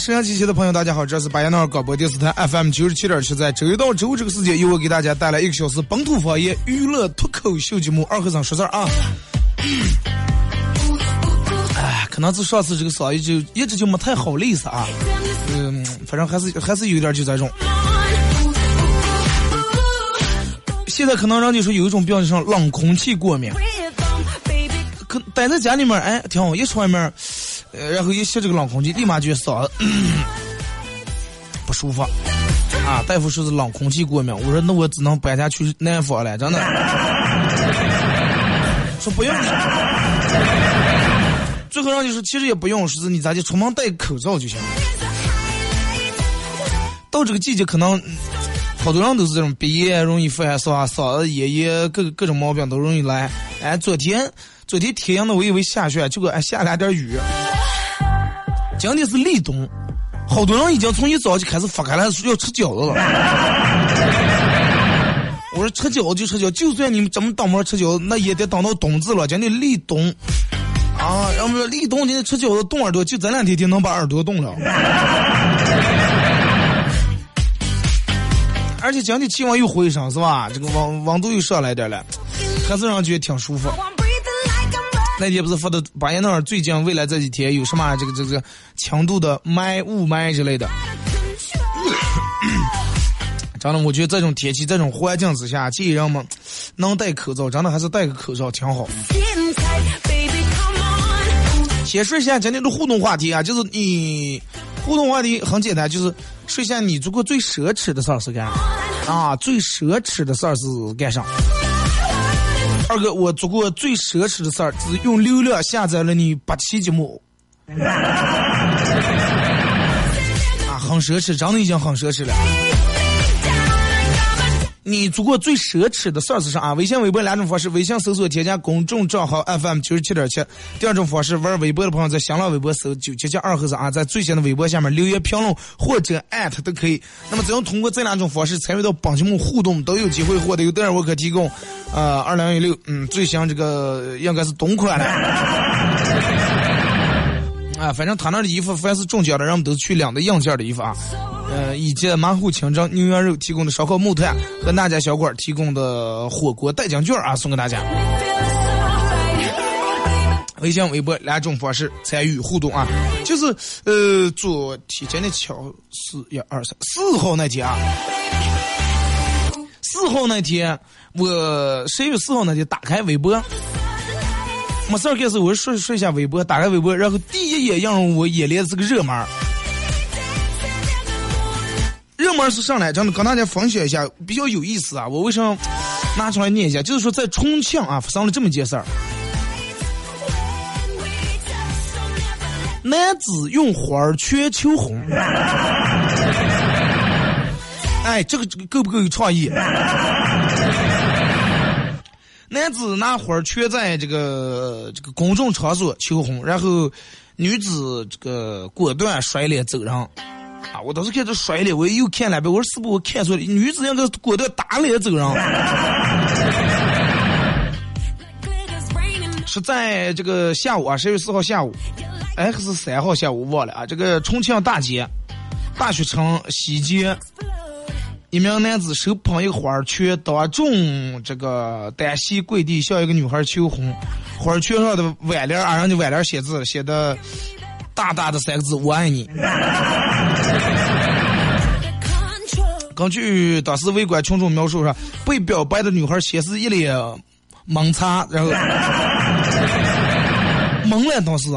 The 好了啊，沈阳机器的朋友，大家好，这是巴彦淖尔广播电视台 FM 九十七点七，在周一到周五这个时间，由我给大家带来一个小时本土方言娱乐脱口秀节目《二和尚说事儿》啊。哎，可能是上次这个嗓音就一直就没太好意思啊，嗯，反正还是还是有点就这种。现在可能让你说有一种表现上冷空气过敏，可待在家里面，哎，挺好，一出外面，呃，然后一吸这个冷空气，立马觉得嗓子、不舒服。啊，大夫说是冷空气过敏，我说那我只能搬家去南方了，真的。说不用，最后让你说其实也不用，说是你咋就，出门戴口罩就行了。到这个季节，可能好多人都是这种鼻炎容易发烧啊，嗓子炎炎，各各种毛病都容易来。哎，昨天昨天天阳的，我以为下雪，结果哎下了点雨。今天是立冬，好多人已经从一早就开始发开了，说要吃饺子了。我说吃饺子就吃饺子，就算你们怎么当门吃饺子，那也得等到冬至了。今天立冬啊，然后说立冬今天吃饺子冻耳朵，就这两天就能把耳朵冻了。而且今天气温又回升，是吧？这个温温度又上来点了，还是让觉得挺舒服。那天不是发的巴彦淖尔最近未来这几天有什么这个这个强度的霾雾霾之类的。真的，我觉得这种天气、这种环境之下，建议人们能戴口罩，真的还是戴个口罩挺好。先说一下今天的互动话题啊，就是你互动话题很简单，就是说一下你做过最奢侈的事儿是干啥啊？最奢侈的事儿是干啥？二哥，我做过最奢侈的事儿，是用流量下载了你八期节目。啊，很奢侈，真的已经很奢侈了。你做过最奢侈的事儿是啥啊？微信、微博两种方式，微信搜索添加公众账号 FM 九十七点七。第二种方式，玩微博的朋友在新浪微博搜九七七二和尚啊，在最新的微博下面留言评论或者艾特都可以。那么只要通过这两种方式参与到本节目互动，都有机会获得由德尔沃克提供，呃，二零一六嗯最新这个应该是冬款了。啊，反正他那的衣服，凡是中奖的人们都去领的硬件的衣服啊。呃，以及马虎清蒸牛羊肉提供的烧烤木炭和那家小馆提供的火锅代金券啊，送给大家。微信、微博两种方式参与互动啊，就是呃，昨天今天巧四一二三四号那天啊，四号那天我十一月四号那天打开微博，没事儿干时我就刷刷一下微博，打开微博，然后第一眼映入我眼帘是个热门这。门是上来，真的跟大家分享一下，比较有意思啊！我为什么拿出来念一下？就是说在重庆啊，发生了这么一件事儿：男子用花儿圈求婚。哎，这个这个够不够有创意？男子拿花儿圈在这个这个公众场所求婚，然后女子这个果断甩脸走人。啊！我当时看这甩脸，我又看了遍，我说是不是我看错了？女子应该果断打脸走人。是在这个下午啊，十月四号下午，，X，三号下午忘了啊。这个重庆大街大学城西街，一名男子手捧一个花圈，当众这个单膝跪地向一个女孩求婚，花圈上的挽联啊，人家挽联写字写的大大的三个字“我爱你”。根据当时围观群众描述说，被表白的女孩先是一脸懵叉，然后 懵了当时，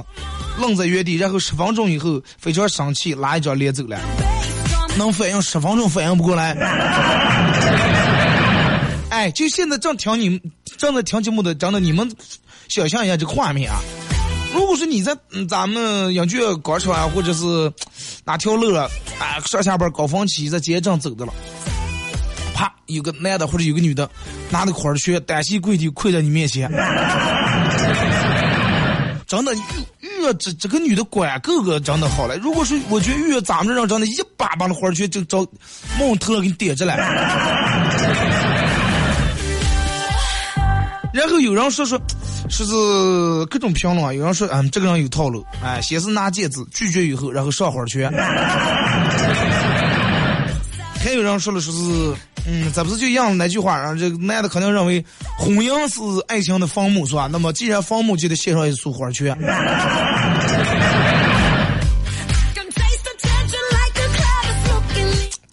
愣在原地，然后十分钟以后非常生气，拉一张脸走了。能反应十分钟反应不过来。哎，就现在正听你们正在听节目的，真的你们想象一下这个画面啊！如果说你在嗯咱们养剧广场啊，或者是哪条路啊，啊上下班高峰期在街上走的了，啪，有个男的或者有个女的拿着花圈单膝跪地跪在你面前，真的遇遇这这个女的管够个真的好了。如果说我觉得遇咱们这人真的，一把把的花圈就找冒头给你点着了。然后有人说说，说是各种评论啊，有人说嗯这个人有套路，哎，先是拿戒指拒绝以后，然后上火圈。还有人说了说是，嗯，咱不是就应了那句话，啊这男的肯定认为婚姻是爱情的坟墓，是吧？那么既然坟墓就得献上一束花圈。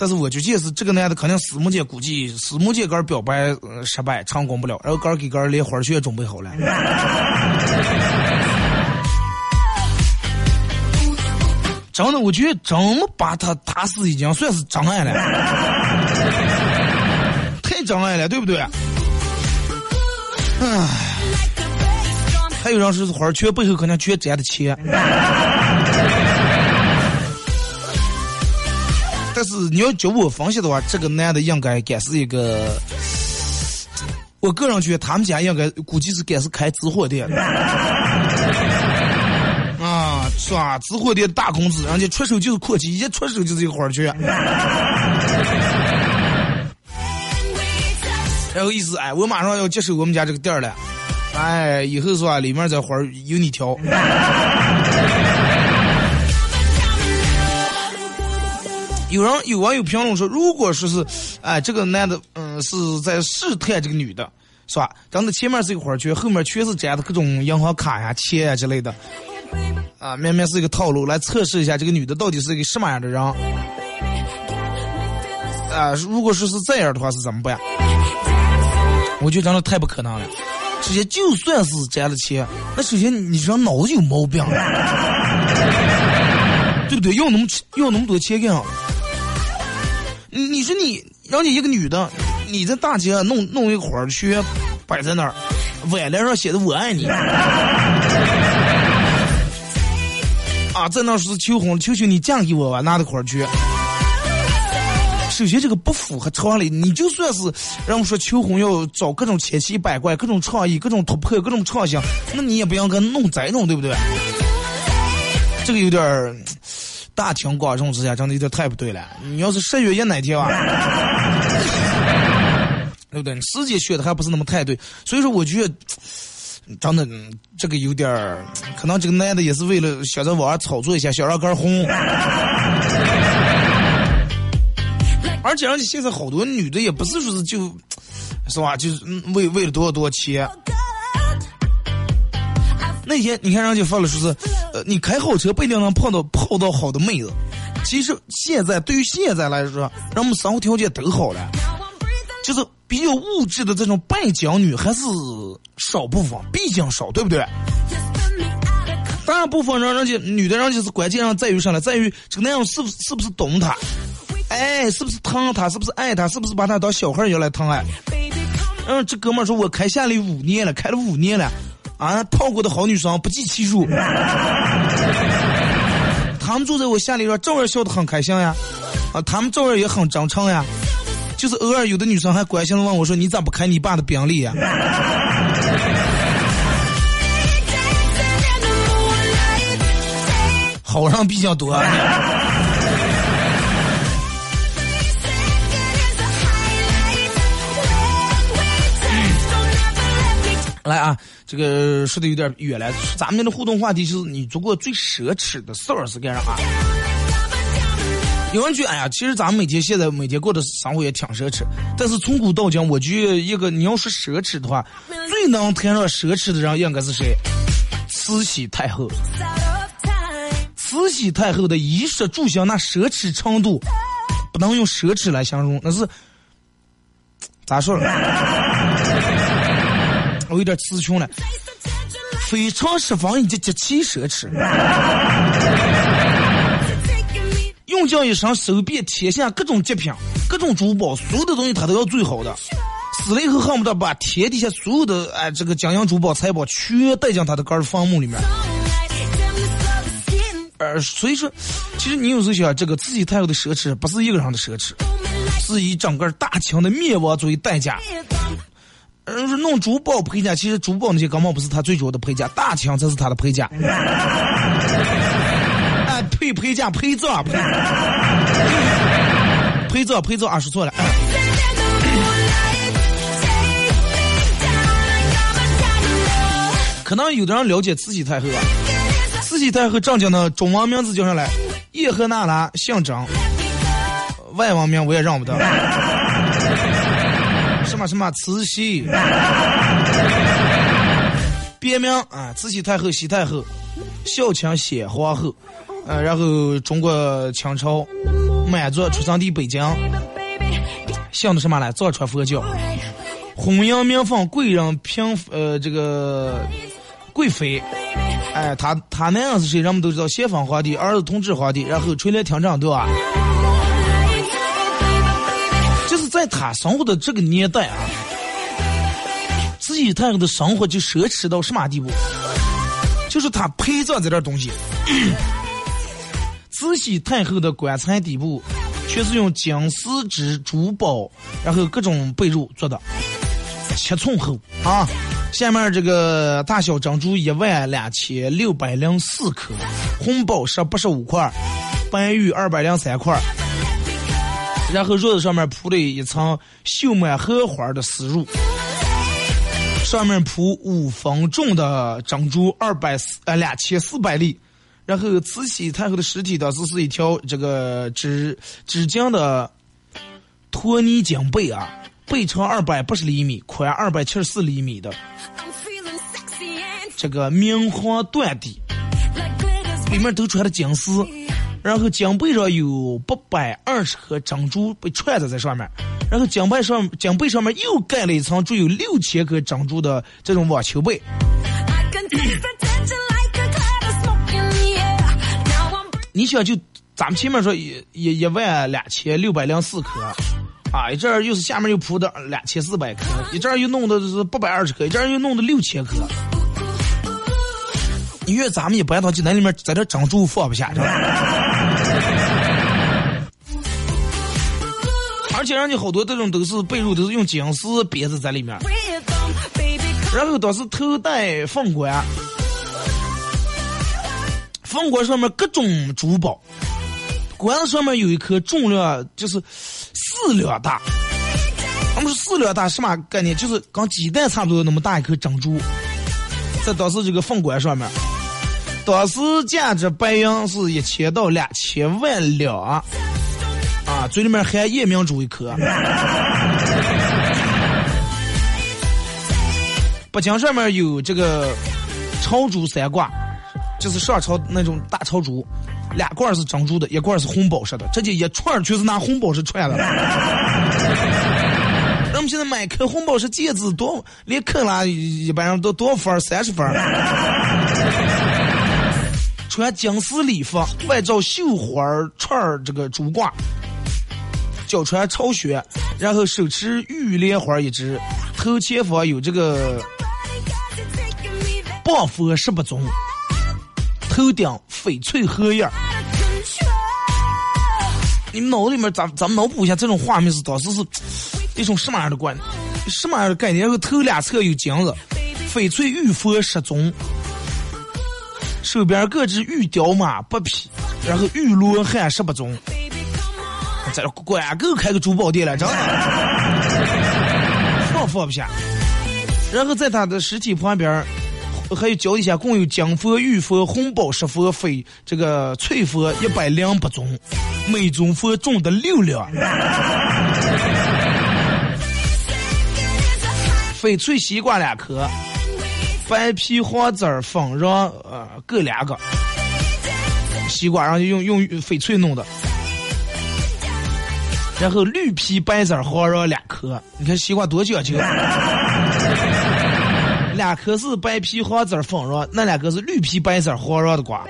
但是我就见是这个男的肯定死木剑估计死木剑杆表白、失败成功不了，然后杆给杆连花圈准备好了。真的，我觉得这么把他打死已经算是真爱了，太真爱了，对不对？唉，还有人说是花圈背后可能全沾的钱。但是你要叫我分析的话，这个男的应该该是一个，我个人觉得他们家应该估计是该是开直货店的，啊，是吧？直货店大公子，人家出手就是阔气，一出手就是一个花圈，然后意思哎，我马上要接手我们家这个店了，哎，以后是吧？里面这花儿由你挑。有人有网友评论说，如果说是，哎，这个男的，嗯，是在试探这个女的，是吧？真的前面是一个花圈，后面全是粘的各种银行卡呀、钱呀之类的，啊，明明是一个套路，来测试一下这个女的到底是一个什么样的人。啊，如果说是这样的话，是怎么办？我觉得真的太不可能了。首先，就算是沾了钱，那首先你这脑子有毛病，对不对？要那么要那么多钱干啥？你你说你让你一个女的，你在大街上弄弄一个花圈摆在那儿，挽联上写的“我爱你”，啊，在那是求婚，求求你嫁给我吧，拿的花圈。首先，这个不符合常理。你就算是让我说求婚要找各种千奇百怪、各种创意、各种突破、各种创新，那你也不应该弄这种，对不对？这个有点儿大庭广众之下，真的有点太不对了。你要是十月一那天啊，对不对？时间选的还不是那么太对，所以说我觉得。真的，这个有点儿，可能这个男的也是为了想在网上炒作一下，想让杆红。而且，而且现在好多女的也不是说是就，是吧？就是为为了多少多少钱。那天你看人家发了说是，你开好车不一定能碰到泡到好的妹子。其实现在对于现在来说，人们生活条件都好了，就是比较物质的这种败家女还是少部分，毕竟少，对不对？大部分人人家女的，人家是关键上在于啥呢？在于这个男人是不是是不是懂她。哎，是不是疼她？是不是爱她？是不是把她当小孩一样来疼爱？嗯，这哥们儿说，我开县里五年了，开了五年了，啊，泡过的好女生不计其数。他们坐在我下里边，照样笑得很开心呀，啊，他们照样也很真诚呀。就是偶尔有的女生还关心的问我说：“你咋不开你爸的宾利呀？” 好人比较多。来啊，这个说的有点远了。咱们的互动话题就是你做过最奢侈的事儿是干啥？有人觉得，哎呀，其实咱们每天现在每天过的生活也挺奢侈。但是从古到今，我觉得一个你要说奢侈的话，最能谈上奢侈的人应该是谁？慈禧太后。慈禧太后的衣食住行那奢侈程度，不能用奢侈来形容，那是咋说？我有点词穷了，非常释放以及极其奢侈。用尽一生手边天下各种极品、各种珠宝，所有的东西他都要最好的。死了以后恨不得把天底下所有的哎这个金银珠宝财宝全带进他的个儿坟墓里面。呃，所以说，其实你有时候想，这个慈禧太后的奢侈不是一个人的奢侈，是以整个大清的灭亡作为代价。嗯，说弄珠宝陪嫁，其实珠宝那些根本不是他最主要的陪嫁，大清才是他的陪嫁。哎，陪陪嫁陪葬陪陪葬陪葬啊，说错了。可能有的人了解慈禧太后啊，慈禧太后正经的中文名字叫上来，叶赫那拉，姓张，外文名我也认不得。什么什么慈禧，别名啊，慈禧太后、西太后、孝钦显皇后，呃，然后中国清朝满族出生地北京，姓的什么来？藏传佛教，婚姻名分贵人嫔，呃，这个。贵妃，哎，他他那样是谁？人们都知道，咸丰皇帝儿子同治皇帝，然后垂帘听政，对吧？在他生活的这个年代啊，慈禧太后的生活就奢侈到什么地步？就是他陪葬这点东西，慈禧太后的棺材底部全是用金丝织珠宝，然后各种被褥做的，七寸厚啊。下面这个大小珍珠一万两千六百零四颗，红宝石八十五块，白玉二百零三块，然后褥子上面铺了一层绣满荷花的丝褥，上面铺五分重的珍珠二百四呃两千四百粒，然后慈禧太后的尸体当时是一条这个织织浆的托尼锦被啊。背长二百八十厘米，宽二百七十四厘米的这个明黄缎底，里面都穿的金丝，然后金背上有八百二十颗珍珠被串在在上面，然后金背上金背上面又盖了一层具有六千颗珍珠的这种网球被。你想就咱们前面说一一一万两千六百零四颗。啊，一阵儿又是下面又铺的两千四百颗，一阵儿又弄的是八百二十颗，一阵儿又弄的六千颗。因为咱们一般到济南里面，在这珍珠放不下，而且人家好多这种都是被褥，都是用金丝编子在里面。然后当时头戴凤冠，凤冠上面各种珠宝，冠子上面有一颗重量就是。四两大，他们说四两大什么概念？就是跟鸡蛋差不多那么大一颗珍珠，在当时这个凤冠上面，当时价值白银是一千到两千万两，嘴里面含夜明珠一颗。北京上面有这个朝珠三挂，就是上朝那种大朝珠。两罐是珍珠的，一罐是红宝石的，这就一串全是拿红宝石串的。咱们现在买颗红宝石戒指多，连克拉一般人都多少分？三十分。穿金丝礼服，外罩绣花串这个珠挂，脚穿朝靴，然后手持玉莲花一只，头前方有这个半佛十八宗。头顶翡翠荷叶你们脑子里面咱咱们脑补一下这种画面是当时是一种什么样的观什么样的概念？然后头两侧有金子，翡翠玉佛十宗，手边各只玉雕马八匹，然后玉罗汉十八宗，这管够开个珠宝店了，真的放放不下。然后在他的尸体旁边。还有脚底下共有金佛、玉佛、红宝石佛、翡这个翠佛一百零八种，每种佛重的六两。翡翠西瓜两颗，白皮黄籽儿粉瓤呃各两个。西瓜然后用用翡翠弄的，然后绿皮白籽黄瓤两颗，你看西瓜多讲究。两颗是白皮黄籽粉瓤，那两个是绿皮白籽黄瓤的瓜。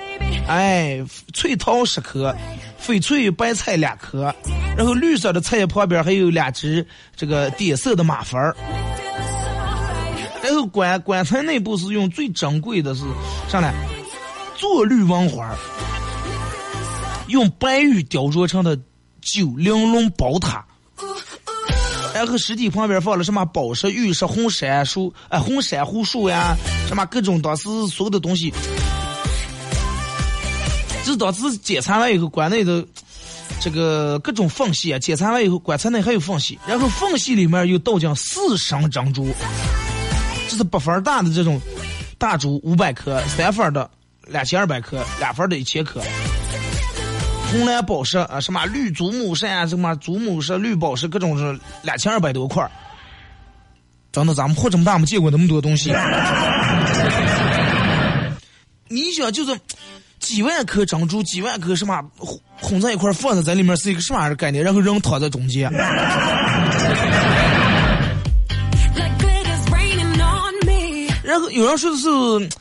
哎，脆桃十颗，翡翠白菜两颗，然后绿色的菜旁边还有两只这个点色的马蜂儿。然后棺棺材内部是用最珍贵的是上来，做绿王花儿，用白玉雕琢成的九玲珑宝塔。然后尸体旁边放了什么宝石、玉石、红珊树，哎，红珊瑚树呀，什么各种当时所有的东西。就是当时检查完以后，棺内的这个各种缝隙啊，检查完以后，棺材内还有缝隙，然后缝隙里面又倒进四升珍珠，这是八分大的这种大珠五百颗，三分的两千二百颗，两分的一千克。红蓝宝石啊，什么绿祖母石啊，什么祖母石、绿宝石，各种是两千二百多块真的，咱们活这么大没见过那么多东西。你想，就是几万颗珍珠，几万颗什么混在一块放在在里面是一个什么样的概念？然后人躺在中间。然后有人说的是，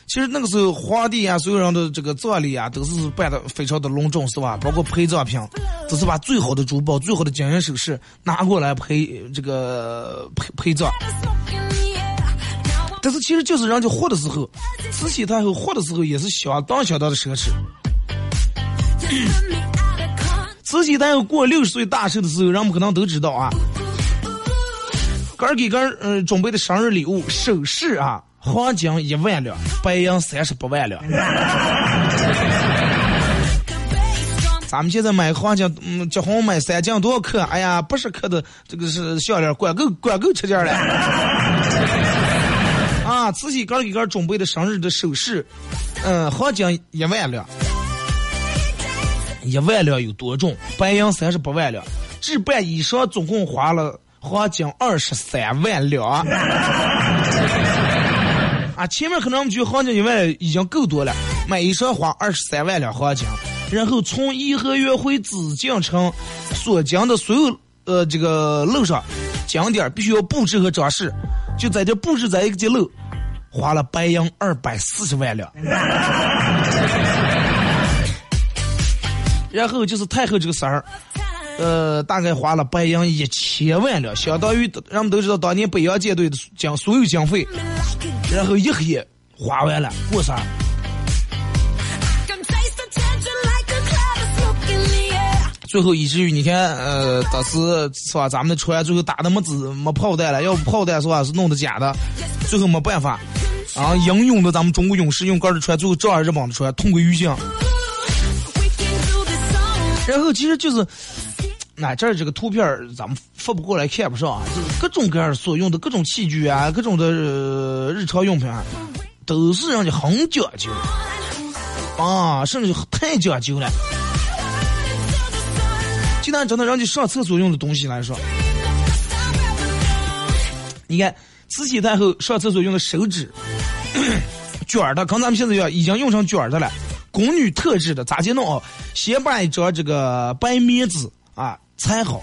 其实那个时候皇帝啊，所有人的这个葬礼啊，都是办的非常的隆重，是吧？包括陪葬品，都是把最好的珠宝、最好的金银首饰拿过来陪这个陪陪葬。但是其实就是人家活的时候，慈禧太后活的时候也是相当相当的奢侈。慈禧太后过六十岁大寿的时候，人们可能都知道啊，个儿给个儿嗯准备的生日礼物首饰啊。黄金一万两，白银三十八万两。咱们现在买黄金，嗯，结婚买三金多少克？哎呀，八十克的这个是项链，管够管够吃劲了。啊，慈禧刚给个准备的生日的首饰，嗯，黄金一万两，一万两有多重？白银三十八万两，置办衣裳总共花了黄金二十三万两。啊，前面可能我们觉得黄金一万已经够多了，买一双花二十三万两黄金，然后从颐和园回紫禁城所经的所有呃这个路上景点必须要布置和装饰，就在这布置在一个街路，花了白银二百四十万两。然后就是太后这个事儿，呃，大概花了白银一千万了，相当于人们都知道当年北洋舰队的将所有经费。然后一黑花完了，过生。最后以至于你看，呃，当时是吧？咱们的船最后打的没子没炮弹了，要不炮弹是吧？是弄的假的，最后没办法，啊，英勇的咱们中国勇士用杆的船，最后照样日本的船同归于尽。然后其实就是。那这儿这个图片儿咱们发不过来，看不上啊！就是各种各样所用的各种器具啊，各种的日常用品，啊，都是人家很讲究啊，甚至太讲究了。就拿真的人家上厕所用的东西来说，你看慈禧太后上厕所用的手纸，卷儿的，跟咱们现在一样，已经用成卷儿的了。宫女特制的，咋去弄啊？先把一张这个白棉纸啊。裁好，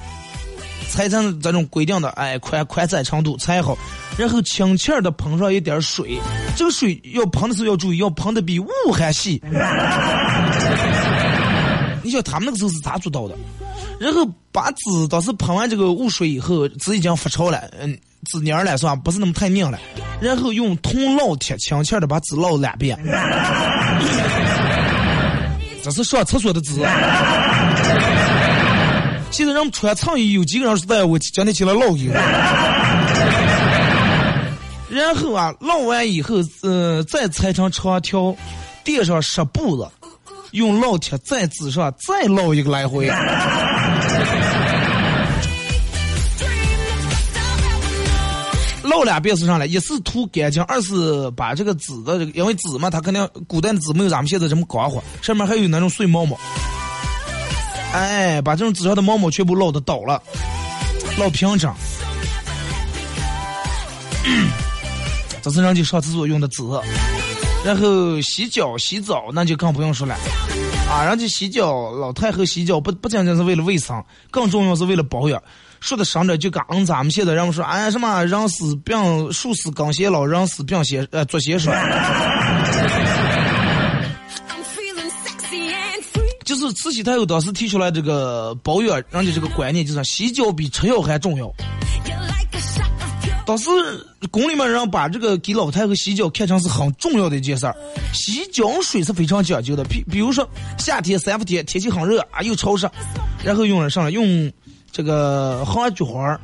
裁成这种规定的哎宽宽窄程度，裁好，然后轻轻的喷上一点水，这个水要喷的时候要注意，要喷的比雾还细。你想他们那个时候是咋做到的？然后把纸当时喷完这个雾水以后，纸已经发潮了，嗯，纸蔫了是吧？不是那么太硬了。然后用铜烙铁轻轻的把纸烙两遍。这是上厕所的纸。现在人穿衬衣有几个人是在我今天起来烙衣？然后啊，烙完以后，呃，再裁成长条，垫上湿布子，用烙铁在纸上再烙一个来回。烙两遍是上来，一是图干净，二是把这个纸的这个，因为纸嘛，它肯定古代的纸没有咱们现在这么光滑，上面还有那种碎毛毛。哎，把这种纸上的毛毛全部捞的倒了，捞平整。这是人家上厕所用的纸，然后洗脚洗澡那就更不用说了。啊，人家洗脚，老太后洗脚不不仅仅是为了卫生，更重要是为了保养。说的伤点就跟咱们现在人们说，哎什么人死病树死刚先老，人死病先呃做先衰。慈禧太后当时提出来这个保养，人家这个观念就是洗脚比吃药还重要。当时宫里面人把这个给老太后洗脚看成是很重要的一件事儿，洗脚水是非常讲究的。比比如说夏天三伏天天气很热啊，又潮湿，然后用了上来用这个黄菊花儿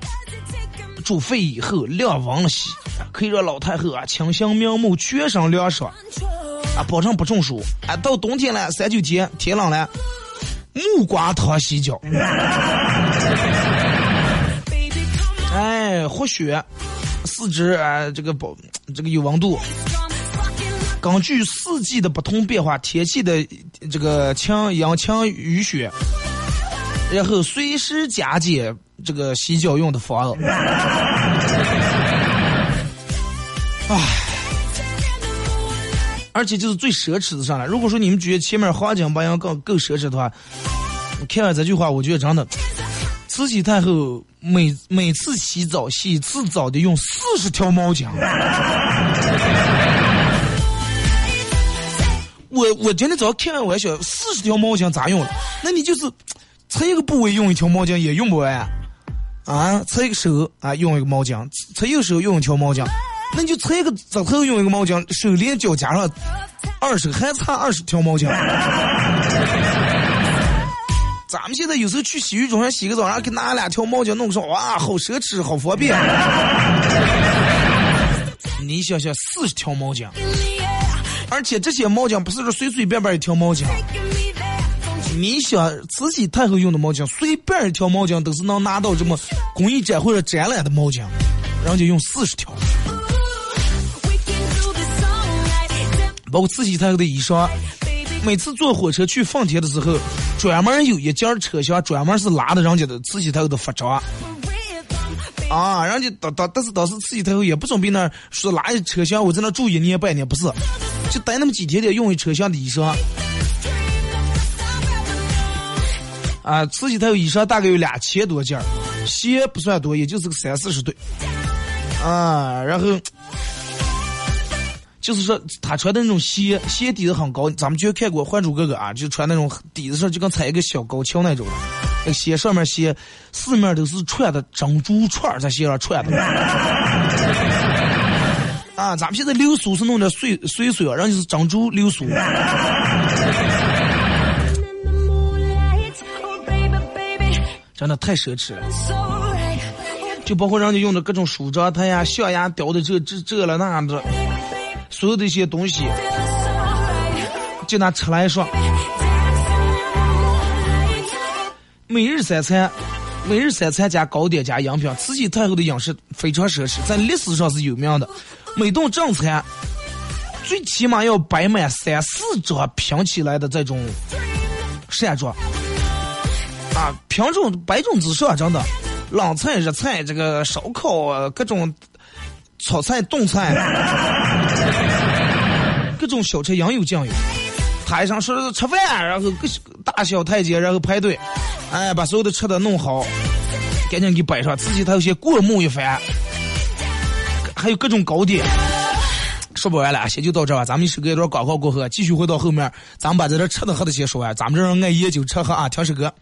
煮沸以后晾完了洗，可以让老太后啊清新明目，全身凉爽啊，保证不中暑。啊，到冬天了，三九天天冷了，木瓜汤洗脚哎，活血，四肢啊这个保这个有温度。根据四季的不同变化，天气的这个晴阴晴雨雪，然后随时加减这个洗脚用的方案。唉，而且就是最奢侈的上来。如果说你们觉得前面黄金白银更够奢侈的话，看完这句话，我觉得真的，慈禧太后每每次洗澡洗一次澡得用四十条毛巾。我我今天早上看完我还想，四十条毛巾咋用了？那你就是擦一个部位用一条毛巾也用不完啊！擦一个手啊用一个毛巾，擦一个手用一条毛巾，那就拆个指头用一个毛巾，手连脚加上二十，还差二十条毛巾。咱们现在有时候去洗浴中心洗个澡，然后给拿两条毛巾弄上，哇，好奢侈，好方便。你想想，四十条毛巾。而且这些毛巾不是说随随便便一条毛巾，你想慈禧太后用的毛巾，随便一条毛巾都是能拿到这么工艺展或者展览的毛巾，人家用四十条，包括慈禧太后的衣裳，每次坐火车去奉天的时候，专门有一节车厢专门是拉的人家的慈禧太后的服装啊，人家当当但是当时慈禧太后也不准备那说拉一车厢，我在那住一年半年，不是，就待那么几天得用一车厢的衣裳。啊，慈禧太后衣裳大概有两千多件儿，鞋不算多，也就是个三四十对。啊，然后就是说他穿的那种鞋，鞋底子很高，咱们就看过《还珠格格》啊，就穿那种底子上就跟踩一个小高跷那种，那鞋上面鞋四面都是串的珍珠串在鞋上串的。啊，咱们现在流苏是弄点碎碎碎啊，人家是珍珠流苏。真的太奢侈了。就包括人家用的各种梳妆台呀、象牙雕的这这这了那的，所有的一些东西，就拿吃来说，每日三餐，每日三餐加糕点加饮品，慈禧太后的饮食非常奢侈，在历史上是有名的。每顿正餐最起码要摆满三四桌拼起来的这种扇桌，啊，品种百种之上，真的，冷菜、热菜，这个烧烤，各种炒菜、冻菜，各种小吃应有尽有。台上说是吃饭，然后各大小太监，然后排队，哎，把所有的吃的弄好，赶紧给摆上。自己他有些过目一番，还有各种糕点。说不完了，先就到这吧。咱们一首歌一段广告过后，继续回到后面，咱们把在这吃的喝的先说完。咱们这人爱研究吃喝啊，听首歌。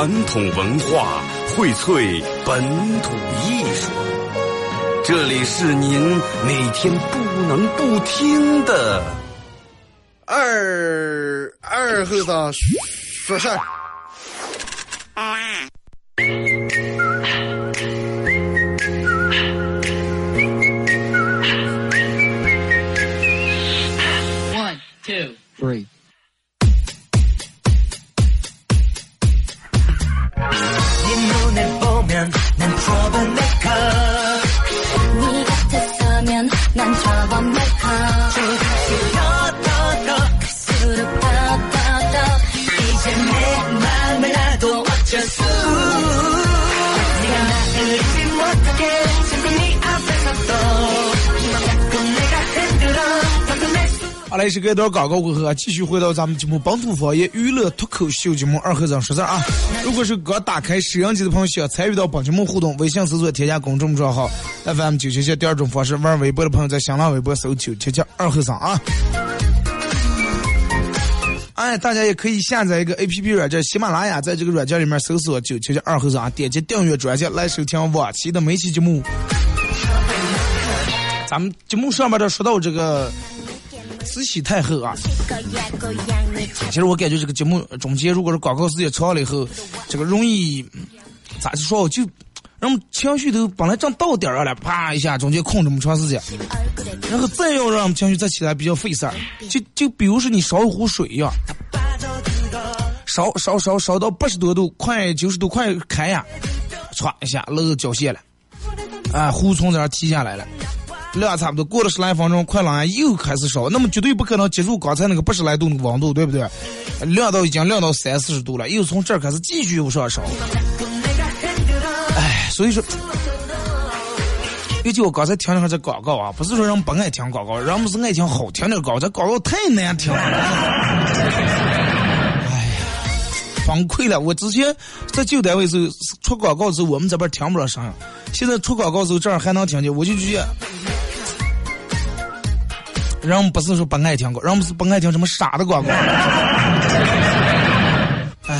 传统文化，荟萃本土艺术。这里是您每天不能不听的二二后生说事儿。来，是隔一段广告过后啊，继续回到咱们节目本土方言娱乐脱口秀节目二和尚说事儿啊。如果是刚打开摄像机的朋友，想参与到本节目互动，微信搜索添加公众账号 FM 九七七，第二种方式玩微博的朋友在新浪微博搜九七七二和尚啊。哎，大家也可以下载一个 A P P 软件喜马拉雅，在这个软件里面搜索九七七二和尚啊，点击订阅专辑来收听往期的每期节目。咱们节目上面的说到这个慈禧太后啊！其实我感觉这个节目中间，如果是广告时间长了以后，这个容易咋子说？就让情绪都本来正到点儿了，啪一下中间空这么长时间，然后再要让情绪再起来比较费事儿。就就比如说你烧壶水一样，烧烧烧烧到八十多度，快九十多快开呀，歘一下漏脚气了，啊，壶从这儿踢下来了。量差不多过了十来分钟，快冷又开始烧，那么绝对不可能接住刚才那个八十来度那个温度，对不对？亮到已经亮到三四十度了，又从这儿开始继续往上烧。哎，所以说，尤其我刚才听了下这广告啊，不是说人不爱听广告，人们是爱听好听的广告，这广告太难听了。哎呀，崩溃了！我之前在旧单位时候出广告的时候，我们这边听不着声音，现在出广告的时候这儿还能听见，我就觉得。人不是说不爱听广告，人们是不爱听什么傻的广告。哎，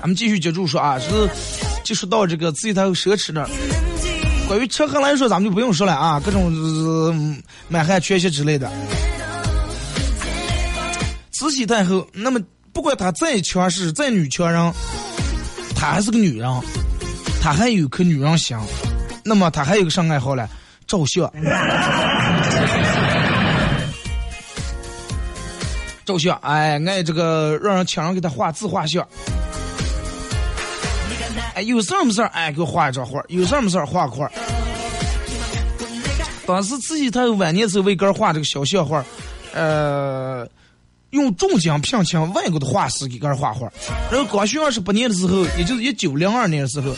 咱们继续接着说啊，是就说到这个自己太后奢侈那儿。关于吃喝来说，咱们就不用说了啊，各种、满汉全席之类的。慈禧太后，那么不管她再强势、再女强人，她还是个女人，她还有颗女人心。那么她还有个啥爱好呢？照相。照相，哎，爱这个让人请人给他画自画像。哎，有事儿没事儿，哎，给我画一张画；有事儿没事儿，画个画。当时慈禧太后晚年时候为个画这个小像画，呃，用重金聘请外国的画师给个画画。然后光绪二十八年的时候，也就是一九零二年的时候，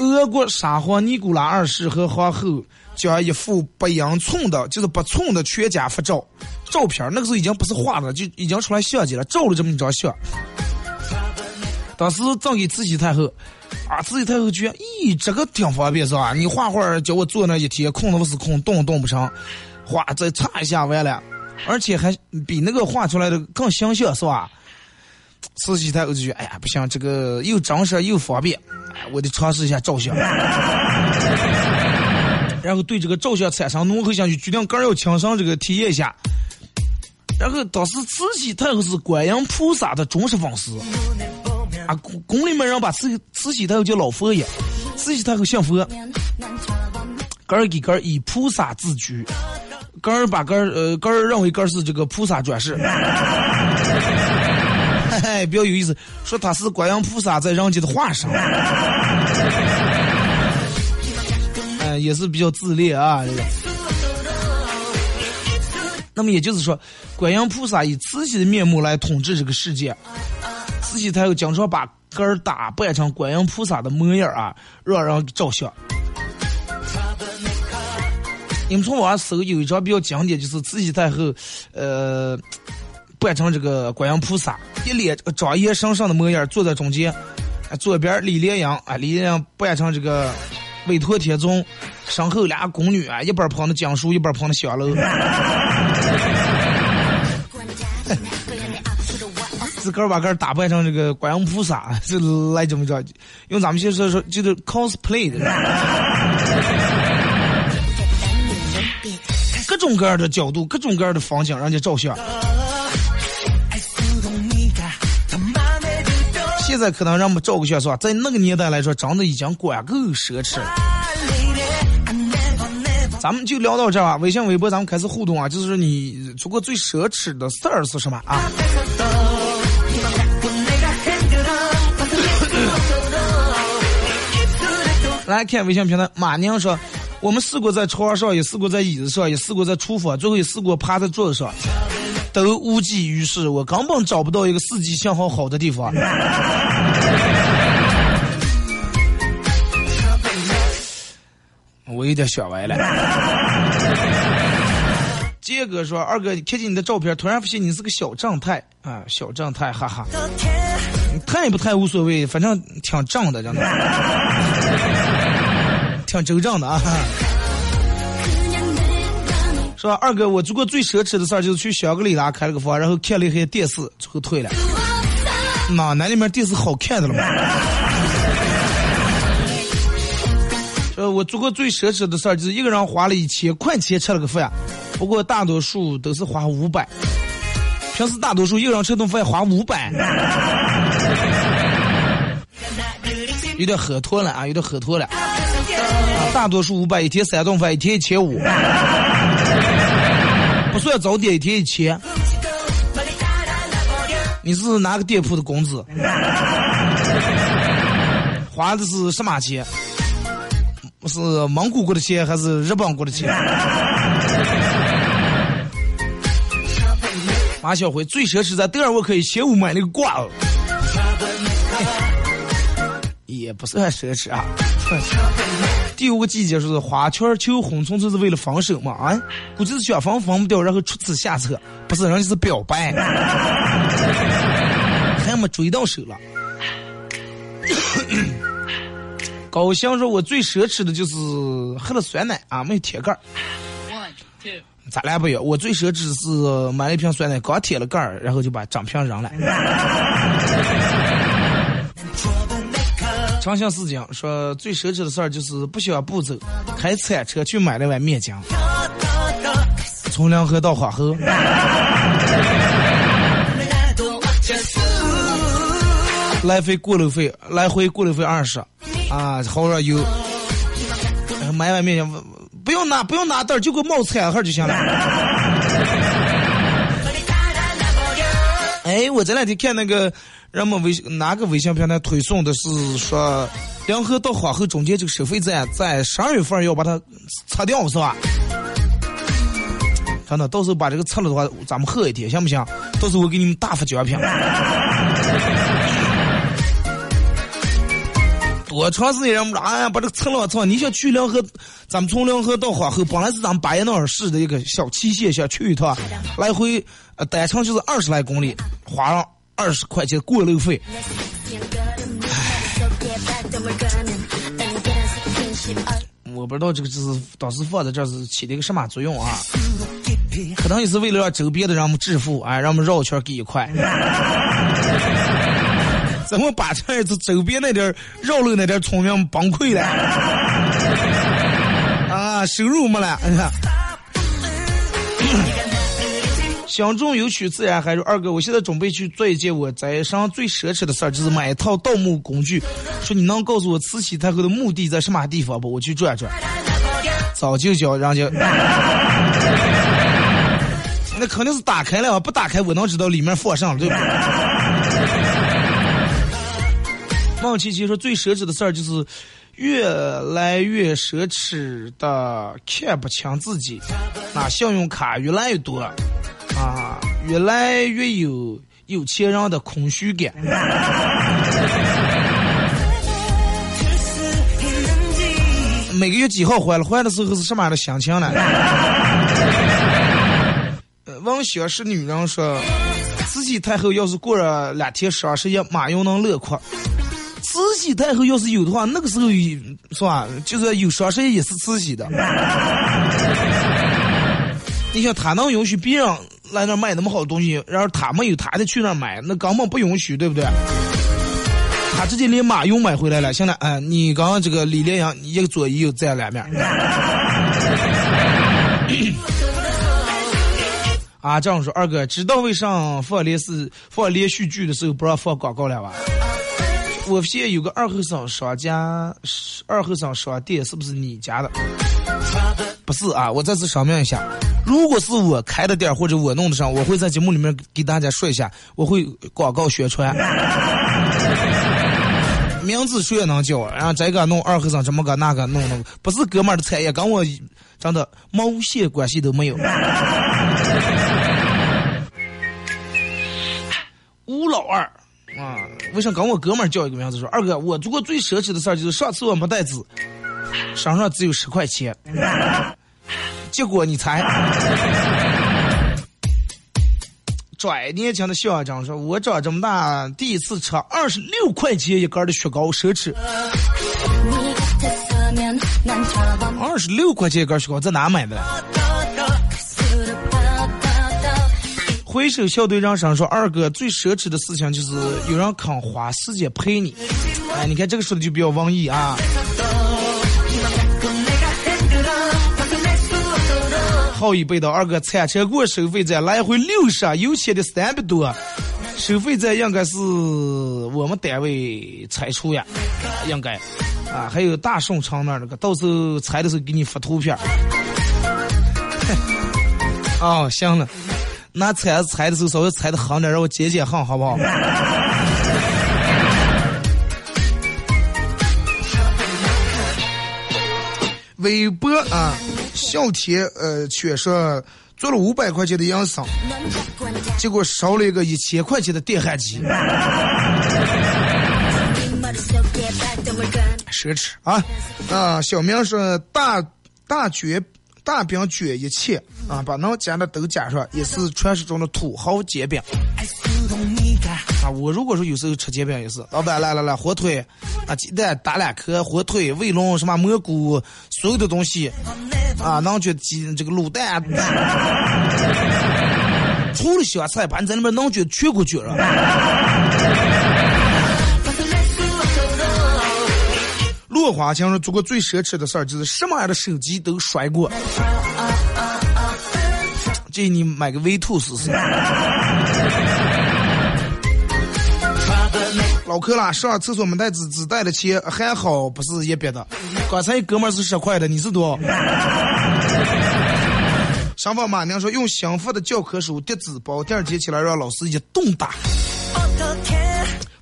俄国沙皇尼古拉二世和皇后将一幅不英寸的，就是不寸的全家福照照片，那个时候已经不是画的，就已经出来相机了，照了这么一张相。当时赠给慈禧太后，啊，慈禧太后觉得，咦，这个挺方便是吧？你画画叫我坐那一天，空的不是空，动动不成，画再擦一下完了，而且还比那个画出来的更形象是吧？慈禧太后就觉哎呀，不行，这个又长舌又方便，哎，我得尝试一下照相。然后对这个照相产生浓厚兴趣，决定更要亲身这个体验一下。然后当时慈禧太后是观音菩萨的忠实粉丝，啊，宫里面人把慈慈禧太后叫老佛爷，慈禧太后信佛，个儿给个儿以菩萨自居，个儿把个儿呃个儿认为个儿是这个菩萨转世。也，比较有意思，说他是观音菩萨在人间的化身，嗯、也是比较自恋啊。这个那么也就是说，观音菩萨以慈禧的面目来统治这个世界，慈禧太后经常把根儿打扮成观音菩萨的模样啊，让人照相。你们从网上搜有一张比较经典，就是慈禧太后，呃，扮成这个观音菩萨，一脸这个庄严神圣的模样，坐在中间，左边李莲英啊，李莲英扮成这个韦陀天宗，身后俩宫女啊，一边捧着讲书，一边捧着香楼。自个儿把个儿打扮成这个观音菩萨，这来这么着，用咱们现在说就是 cosplay 的，各种各样的角度，各种各样的风景，让人家照相。现在可能让我们照个相是吧？在那个年代来说，真的已经管够奢侈了。咱们就聊到这儿啊，微信、微博，咱们开始互动啊。就是你做过最奢侈的事儿是什么啊？来看微信平台，马宁说，我们试过在床上，也试过在椅子上，也试过在厨房，最后也试过趴在桌子上，都无济于事。我根本找不到一个四 G 信号好的地方。我有点想歪了。杰哥说：“二哥，看见你的照片，突然发现你是个小正太啊，小正太，哈哈。太不太无所谓，反正挺正的，真的，挺周正的啊。”说二哥，我做过最奢侈的事儿就是去香格里拉开了个房，然后看了一下电视，最后退了。那那里面电视好看的了吗？呃我做过最奢侈的事儿就是一个人花了一千块钱吃了个饭，不过大多数都是花五百。平时大多数一个人吃顿饭花五百，有点喝脱了啊，有点喝脱了。啊，大多数五百，一天三顿饭，一天一千五，算早点，一天一千。你是哪个店铺的工资？花的是什么钱？是蒙古国的钱还是日本国的钱？马小辉最奢侈在德尔沃克一千五买那个挂耳，也不算奢侈啊。第五个季节是花圈求婚，纯粹是为了分手嘛？啊，估计是想分分不掉，然后出此下策，不是人家是表白，还没追到手了。高兴说：“我最奢侈的就是喝了酸奶啊，没有铁盖儿。One, two. 咱俩不一样，我最奢侈是买了一瓶酸奶，刚铁了盖儿，然后就把整瓶扔了。”长相思讲说最奢侈的事儿就是不想步走，开铲车去买了碗面浆，从梁河到花河。来回过路费，来回过路费二十，啊，好点油，买碗面浆，不用拿，不用拿袋儿，就给我冒菜盒就行了。哎，我这两天看那个人们微哪个微信平台推送的是说，梁河到花河中间这个收费站在十二月份要把它拆掉，是吧？真的，到时候把这个拆了的话，咱们喝一天行不行？到时候我给你们大发奖品。多长时间人们说，哎呀，把这个拆了，操！你想去梁河，咱们从梁河到花河，本来是咱们巴彦淖尔市的一个小七县，想去一趟，来回呃单程就是二十来公里，花上二十块钱过路费。我不知道这个就是当时放在这是起了一个什么作用啊？可能也是为了让周边的人们致富，哎，让我们绕圈给一块。怎么把这子周边那点绕路那点儿村民崩溃了，啊，收入没了，哎呀。相中有曲自然还是二哥，我现在准备去做一件我在上最奢侈的事儿，就是买一套盗墓工具。说你能告诉我慈禧太后的墓地在什么地方不？我去转转。早就叫人家，那肯定是打开了，不打开我能知道里面放上了，对不对？孟琪琪说最奢侈的事儿就是越来越奢侈的看不清自己，那信用卡越来越多，啊，越来越有有钱人的空虚感。每个月几号还了？还的时候是什么样的心情呢？呃，王小是女人说，慈禧太后要是过了两天双十一，马云能乐哭。慈禧太后要是有的话，那个时候是吧？就是有双十一也是慈禧的。你想他能允许别人来那儿卖那么好的东西，然后他没有，他的去那买，那根本不允许，对不对？他直接连马又买回来了。现在，哎，你刚刚这个李连阳一个左一右站两面。啊，这样说，二哥知道为啥放连是放连续剧的时候不让放广告了吧？我现有个二后生商家，二后生商店是不是你家的？不是啊，我再次声明一下，如果是我开的店或者我弄的上，我会在节目里面给大家说一下，我会广告宣传。名字谁也能叫，然后这个弄二和尚，这么个那个弄弄，不是哥们儿的产业，跟我真的毛线关系都没有。吴老二啊，为啥跟我哥们儿叫一个名字？说二哥，我做过最奢侈的事儿就是上次我没带纸，身上只有十块钱，结果你猜？拽年轻的校长说：“我长这么大第一次吃二十六块钱一根的雪糕，奢侈。二十六块钱一根雪糕在哪买的？”回首校队长上说：“二哥最奢侈的事情就是有人肯花时间陪你。”哎，你看这个说的就比较文艺啊。好一倍的二哥，铲车过收费站来回六十，油钱的三百多，收费站应该是我们单位拆除呀，应该啊，还有大顺城那儿那个，到时候拆的时候给你发图片。哦，行了，那拆拆的时候稍微拆的横点，让我解解恨，好不好？微博啊。小天呃，却说做了五百块钱的养生，结果烧了一个一千块钱的电焊机，奢侈啊！啊，小明说大大卷大饼卷一切啊，把能加的都加上，也是传说中的土豪煎饼。啊，我如果说有时候吃煎饼也是，老板来来来，火腿啊，鸡蛋打两颗，火腿、卫龙什么蘑菇，所有的东西。啊，然后就鸡这个卤蛋，除了小菜，把你在里面能卷全给卷了。落花墙说做过最奢侈的事儿，就是什么样的手机都摔过。建议你买个 V two 试试。老克拉上厕所没带纸，只带了钱，还好不是一别的。刚才哥们儿是十块的，你是多？上访马娘说用新发的教科书叠纸包，第二天起来让老师一顿打。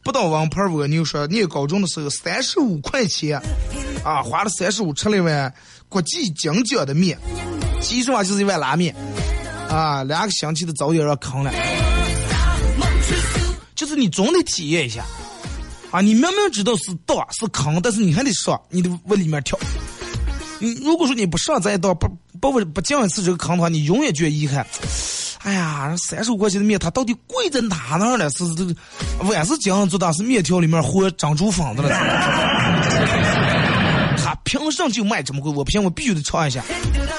不到王牌蜗牛说念高中的时候三十五块钱，啊花了三十五吃了一碗国际精讲的面，其实话就是一碗拉面，啊两个星期的早点让坑了。就是你总得体验一下。啊，你明明知道是道是坑，但是你还得上，你得往里面跳。你如果说你不上这一道，不不不进一次这个坑的话，你永远觉得遗憾。哎呀，三十五块钱的面，它到底贵在哪那儿了？是这个碗是金做的，是面条里面和珍珠粉的了。他凭什么就卖这么贵？我不行，我必须得尝一下。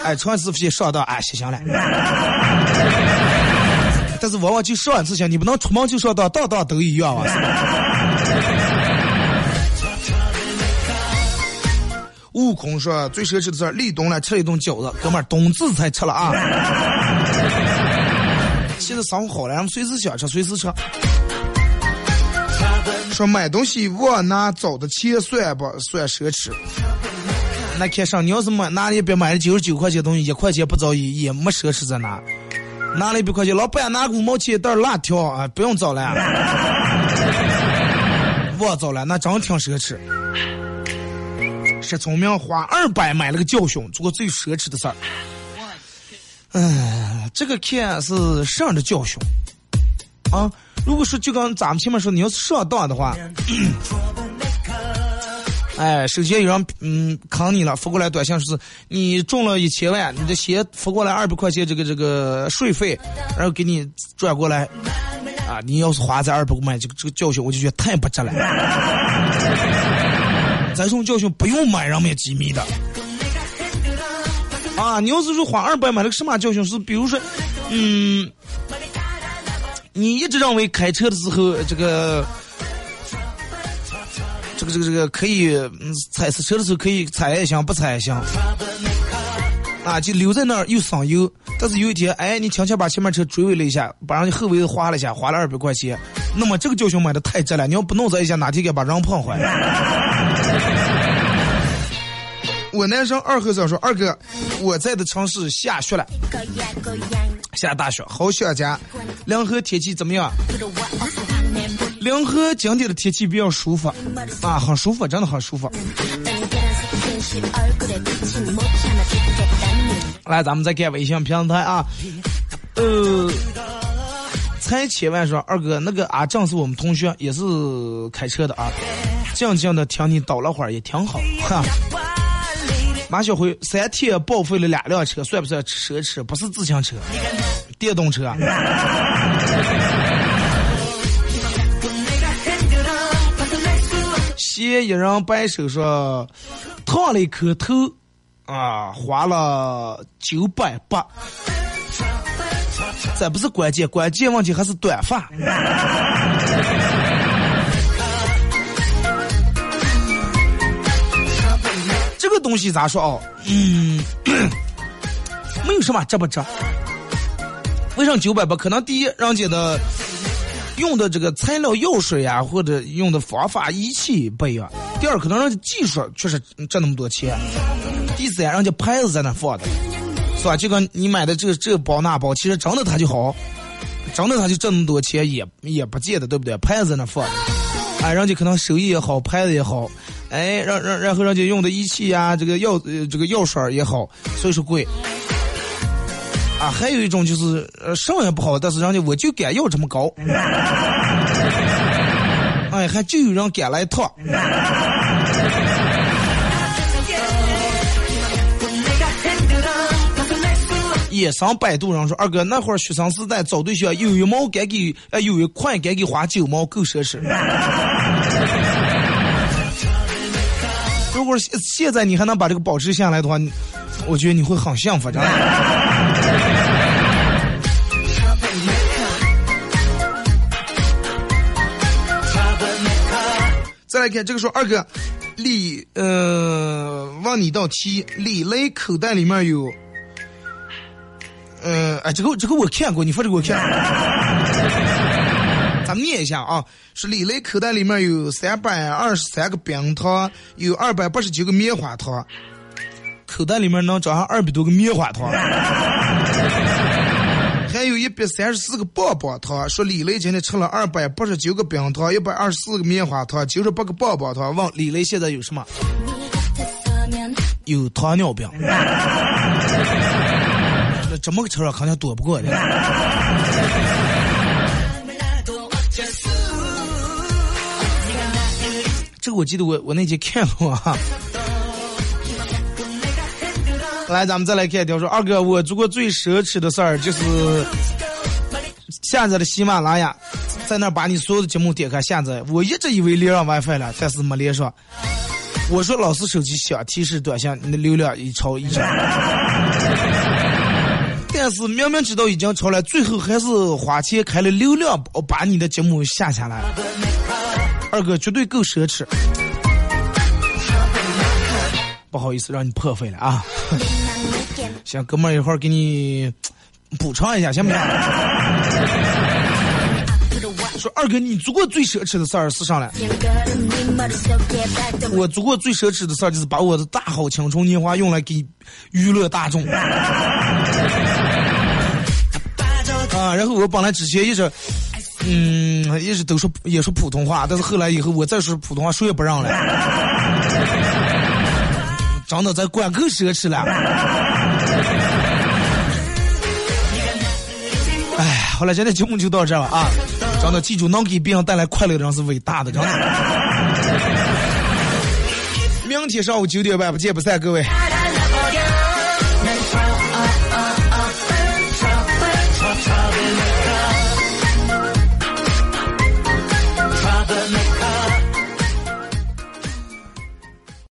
哎，尝一次先上当，哎，行了。但是往往就上一次行，你不能出门就上当，当当都一样啊。悟空说：“最奢侈的事立冬了，吃一顿饺子，哥们儿，冬至才吃了啊！现在生活好了，咱们随时想吃随时吃。说买东西我拿找的钱算不算奢侈？那看上你要是买拿一百买了九十九块钱东西，一块钱不找也也没奢侈在哪。拿了一百块钱，老板拿五毛钱一袋辣条啊，不用找了，我找了，那真挺奢侈。”是聪明花二百买了个教训，做过最奢侈的事儿。哎，这个看是上的教训啊。如果说就刚咱们前面说，你要是上当的话，哎，首先有人嗯坑你了，发过来短信是你中了一千万，你的先发过来二百块钱这个这个税费，然后给你转过来啊，你要是花这二百块买这个这个教训，我就觉得太不值了。这种教训不用买人们机密的。啊，你要是说花二百买了个什么教训？是比如说，嗯，你一直认为开车的时候这个。这个这个这个可以，嗯，踩刹车的时候可以踩也行，不踩也行，啊，就留在那儿又省油。但是有一天，哎，你悄悄把前面车追尾了一下，把人家后尾划了一下，花了二百块钱。那么这个教训买的太值了，你要不弄这一下，哪天给把人碰坏了。我男生二后生说：“二哥，我在的城市下雪了，下大雪，好想家。凉河天气怎么样？凉河今天的天气比较舒服，啊，很舒服，真的很舒服。来，咱们再看微信平台啊，呃，才千万说二哥，那个阿正是我们同学，也是开车的啊，静静的听你叨了会儿也挺好，哈。马小辉三天报废了两辆车，算不算奢侈？不是自行车，电动车。嫌一人摆手说，烫了一颗头，啊，花了九百八。这不是关键，关键问题还是短发。个东西咋说哦？嗯，没有什么值不值。为啥九百八？可能第一，人家的用的这个材料、药水呀，或者用的方法、仪器不一样；第二，可能人家技术确实挣那么多钱；第三，人家牌子在那放的，是吧？就跟你买的这个这个包那包，其实真的它就好，真的它就挣那么多钱，也也不见得，对不对？牌子在那放，哎，人家可能手艺也好，牌子也好。哎，让让然后人家用的仪器呀，这个药呃这个药水也好，所以说贵。啊，还有一种就是呃什么也不好，但是人家我就敢要这么高。哎，还就有人敢来套。野生百度上说：“二哥，那会儿学生时代找对象，有一毛该给，呃有一块该给花九毛，够奢侈。”如果现在你还能把这个保持下来的话，我觉得你会很幸福，真的。再来看这个说二哥，李呃问你一道题，李雷口袋里面有，呃哎这个这个我看过，你发这个我看过。咱们念一下啊，是李雷口袋里面有三百二十三个冰糖，有二百八十九个棉花糖，口袋里面能装上二百多个棉花糖，还有一百三十四个棒棒糖。说李雷今天吃了二百八十九个冰糖，一百二十四个棉花糖，九十八个棒棒糖。问李雷现在有什么？有糖尿病。那这么个吃了肯定躲不过的。这个我记得我我那节看过哈。来，咱们再来看一条说，二哥，我做过最奢侈的事儿就是下载了喜马拉雅，在那把你所有的节目点开下载。我一直以为连上 WiFi 了，但是没连上。我说老是手机响，提示短信，你的流量已超一兆。但是明明知道已经超了，最后还是花钱开了流量，把你的节目下下来。二哥绝对够奢侈，不好意思让你破费了啊！行，哥们儿一会儿给你补偿一下，行不行？说二哥，你做过最奢侈的事儿是啥了？我做过最奢侈的事儿就是把我的大好青春年华用来给娱乐大众。啊，然后我本来之前一直。嗯，一直都说也说普通话，但是后来以后我再说普通话，谁也不让了。真的在管够奢侈了。哎，好了，今天节目就到这了啊！真的，记住，能给别人带来快乐的人是伟大的，真的。明天上午九点半不见不散，各位。